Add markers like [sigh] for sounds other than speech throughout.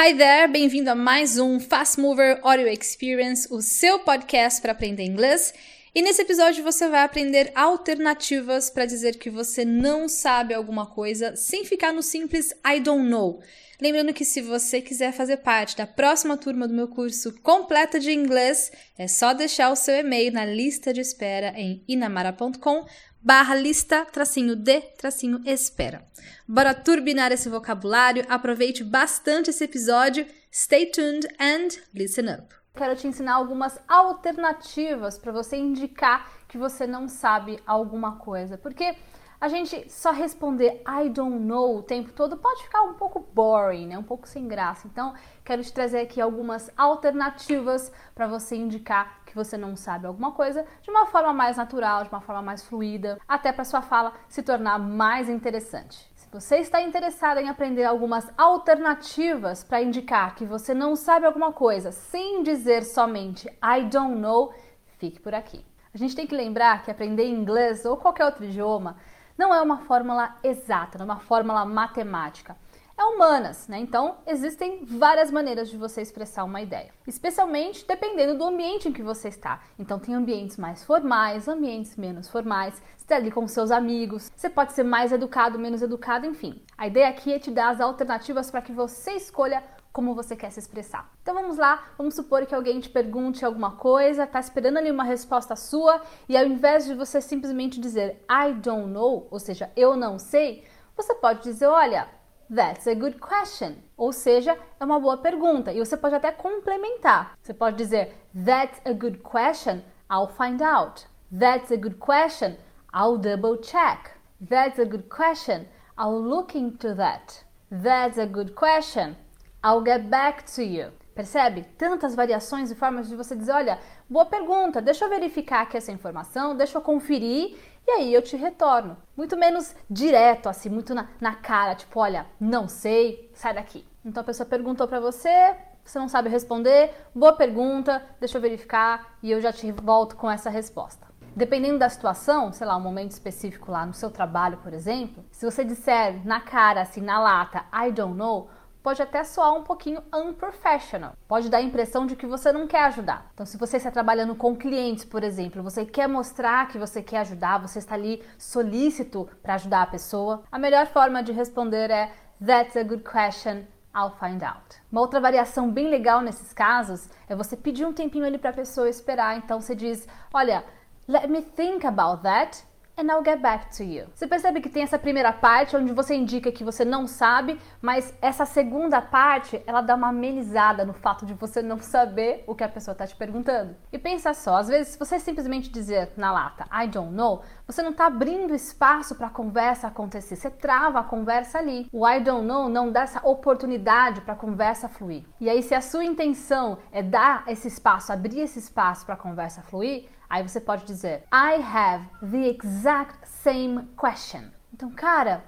Hi there, bem-vindo a mais um Fast Mover Audio Experience, o seu podcast para aprender inglês. E nesse episódio você vai aprender alternativas para dizer que você não sabe alguma coisa sem ficar no simples I don't know. Lembrando que se você quiser fazer parte da próxima turma do meu curso completa de inglês, é só deixar o seu e-mail na lista de espera em inamara.com barra lista tracinho de tracinho espera. Bora turbinar esse vocabulário, aproveite bastante esse episódio, stay tuned and listen up. Quero te ensinar algumas alternativas para você indicar que você não sabe alguma coisa, porque a gente só responder I don't know o tempo todo pode ficar um pouco boring, né? Um pouco sem graça. Então, quero te trazer aqui algumas alternativas para você indicar que você não sabe alguma coisa de uma forma mais natural, de uma forma mais fluida, até para sua fala se tornar mais interessante. Se você está interessado em aprender algumas alternativas para indicar que você não sabe alguma coisa, sem dizer somente I don't know, fique por aqui. A gente tem que lembrar que aprender inglês ou qualquer outro idioma não é uma fórmula exata, não é uma fórmula matemática. É humanas, né? Então existem várias maneiras de você expressar uma ideia, especialmente dependendo do ambiente em que você está. Então tem ambientes mais formais, ambientes menos formais. Você está ali com seus amigos, você pode ser mais educado, menos educado, enfim. A ideia aqui é te dar as alternativas para que você escolha como você quer se expressar. Então vamos lá, vamos supor que alguém te pergunte alguma coisa, tá esperando ali uma resposta sua e ao invés de você simplesmente dizer I don't know, ou seja, eu não sei, você pode dizer, olha, that's a good question. Ou seja, é uma boa pergunta e você pode até complementar. Você pode dizer that's a good question, I'll find out. That's a good question, I'll double check. That's a good question, I'll look into that. That's a good question. I'll get back to you. Percebe? Tantas variações e formas de você dizer: olha, boa pergunta, deixa eu verificar aqui essa informação, deixa eu conferir e aí eu te retorno. Muito menos direto, assim, muito na, na cara, tipo, olha, não sei, sai daqui. Então a pessoa perguntou para você, você não sabe responder, boa pergunta, deixa eu verificar e eu já te volto com essa resposta. Dependendo da situação, sei lá, um momento específico lá no seu trabalho, por exemplo, se você disser na cara, assim, na lata, I don't know, pode até soar um pouquinho unprofessional. Pode dar a impressão de que você não quer ajudar. Então, se você está trabalhando com clientes, por exemplo, você quer mostrar que você quer ajudar, você está ali solícito para ajudar a pessoa, a melhor forma de responder é That's a good question. I'll find out. Uma outra variação bem legal nesses casos é você pedir um tempinho ali para a pessoa esperar. Então você diz: Olha, let me think about that and I'll get back to you. Você percebe que tem essa primeira parte onde você indica que você não sabe, mas essa segunda parte ela dá uma amenizada no fato de você não saber o que a pessoa está te perguntando. E pensa só, às vezes se você simplesmente dizer na lata I don't know, você não está abrindo espaço para a conversa acontecer, você trava a conversa ali. O I don't know não dá essa oportunidade para a conversa fluir. E aí se a sua intenção é dar esse espaço, abrir esse espaço para a conversa fluir, Aí você pode dizer I have the exact same question. Então, cara,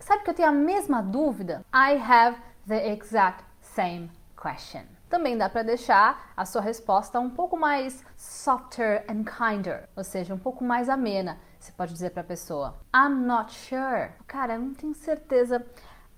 sabe que eu tenho a mesma dúvida? I have the exact same question. Também dá para deixar a sua resposta um pouco mais softer and kinder, ou seja, um pouco mais amena. Você pode dizer para a pessoa: I'm not sure. Cara, eu não tenho certeza.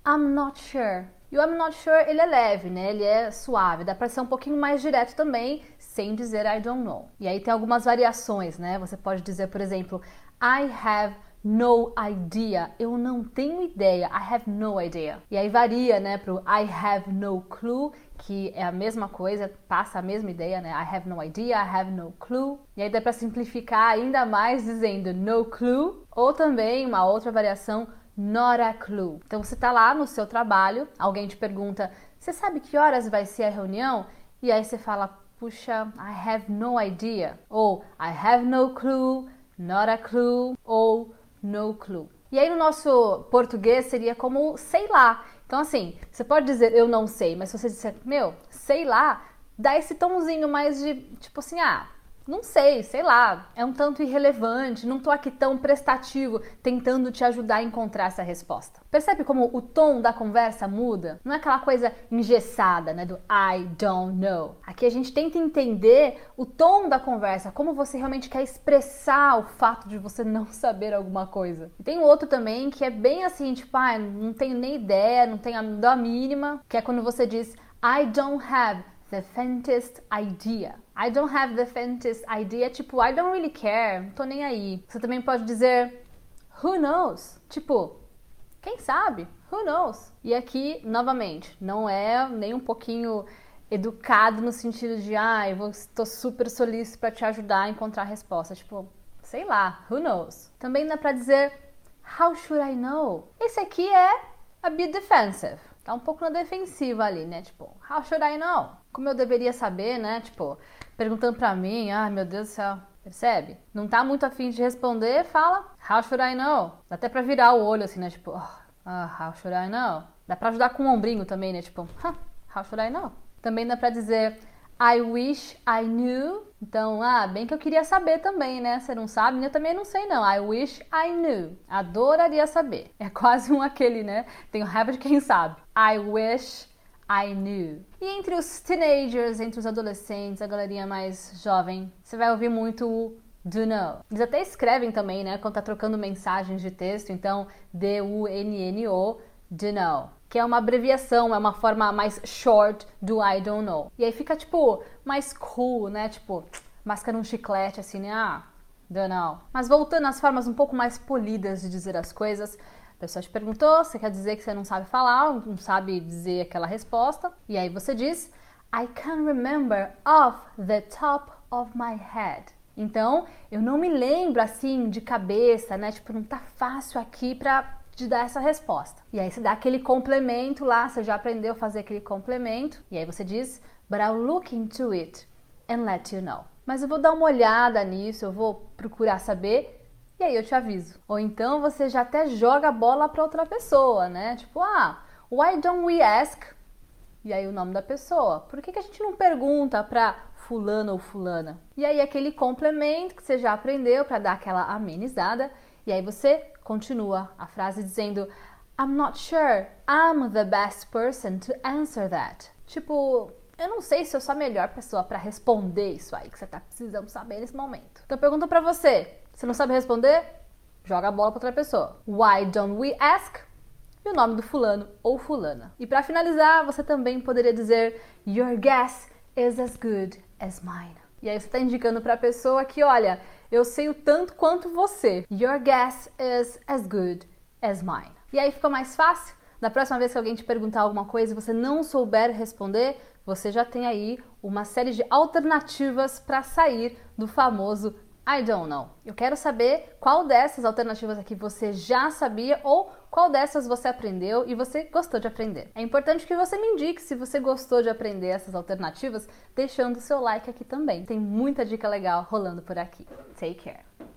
I'm not sure. E o I'm not sure, ele é leve, né? Ele é suave. Dá para ser um pouquinho mais direto também, sem dizer I don't know. E aí tem algumas variações, né? Você pode dizer, por exemplo, I have no idea. Eu não tenho ideia. I have no idea. E aí varia, né, pro I have no clue, que é a mesma coisa, passa a mesma ideia, né? I have no idea, I have no clue. E aí dá para simplificar ainda mais dizendo no clue, ou também uma outra variação not a clue. Então você está lá no seu trabalho, alguém te pergunta: "Você sabe que horas vai ser a reunião?" E aí você fala: puxa, I have no idea, ou I have no clue, not a clue, ou no clue. E aí no nosso português seria como sei lá. Então assim, você pode dizer eu não sei, mas se você disser meu, sei lá, dá esse tomzinho mais de tipo assim, ah, não sei, sei lá, é um tanto irrelevante, não tô aqui tão prestativo tentando te ajudar a encontrar essa resposta. Percebe como o tom da conversa muda? Não é aquela coisa engessada, né, do I don't know. Aqui a gente tenta entender o tom da conversa, como você realmente quer expressar o fato de você não saber alguma coisa. E tem outro também que é bem assim, tipo, ah, não tenho nem ideia, não tenho a mínima, que é quando você diz I don't have the faintest idea. I don't have the faintest idea, tipo, I don't really care, não tô nem aí. Você também pode dizer who knows, tipo, quem sabe? Who knows? E aqui, novamente, não é nem um pouquinho educado no sentido de, ah, eu estou super solícito para te ajudar a encontrar a resposta. Tipo, sei lá, who knows? Também dá para dizer how should I know? Esse aqui é a bit defensive tá um pouco na defensiva ali, né? Tipo, how should I know? Como eu deveria saber, né? Tipo, perguntando pra mim, ah, meu Deus do céu, percebe? Não tá muito afim de responder, fala, how should I know? Dá até pra virar o olho assim, né? Tipo, ah, how should I know? Dá pra ajudar com o ombrinho também, né? Tipo, huh, how should I know? Também dá pra dizer, I wish I knew. Então, ah, bem que eu queria saber também, né? Você não sabe? Eu também não sei, não. I wish I knew. Adoraria saber. É quase um [laughs] aquele, né? Tenho raiva de quem sabe. I wish I knew. E entre os teenagers, entre os adolescentes, a galerinha mais jovem, você vai ouvir muito o do know. Eles até escrevem também, né? Quando tá trocando mensagens de texto. Então, D-U-N-N-O, do know que é uma abreviação, é uma forma mais short do I don't know. E aí fica tipo mais cool, né? Tipo, máscara um chiclete assim, né? Ah, don't know. Mas voltando às formas um pouco mais polidas de dizer as coisas, a pessoa te perguntou, você quer dizer que você não sabe falar, não sabe dizer aquela resposta, e aí você diz I can't remember off the top of my head. Então, eu não me lembro assim de cabeça, né? Tipo, não tá fácil aqui pra de dar essa resposta. E aí você dá aquele complemento lá, você já aprendeu a fazer aquele complemento, e aí você diz, but I'll look into it and let you know. Mas eu vou dar uma olhada nisso, eu vou procurar saber e aí eu te aviso. Ou então você já até joga a bola para outra pessoa, né? Tipo, ah, why don't we ask? E aí o nome da pessoa. Por que, que a gente não pergunta para fulano ou fulana? E aí aquele complemento que você já aprendeu para dar aquela amenizada. E aí você continua a frase dizendo I'm not sure I'm the best person to answer that. Tipo, eu não sei se eu sou a melhor pessoa para responder isso aí que você tá precisando saber nesse momento. Então pergunta para você, você não sabe responder? Joga a bola para outra pessoa. Why don't we ask? E o nome do fulano ou fulana. E para finalizar, você também poderia dizer Your guess is as good as mine. E aí você está indicando para a pessoa que, olha, eu sei o tanto quanto você. Your guess is as good as mine. E aí fica mais fácil? Na próxima vez que alguém te perguntar alguma coisa e você não souber responder, você já tem aí uma série de alternativas para sair do famoso I don't know. Eu quero saber qual dessas alternativas aqui você já sabia ou qual dessas você aprendeu e você gostou de aprender. É importante que você me indique se você gostou de aprender essas alternativas, deixando o seu like aqui também. Tem muita dica legal rolando por aqui. Take care!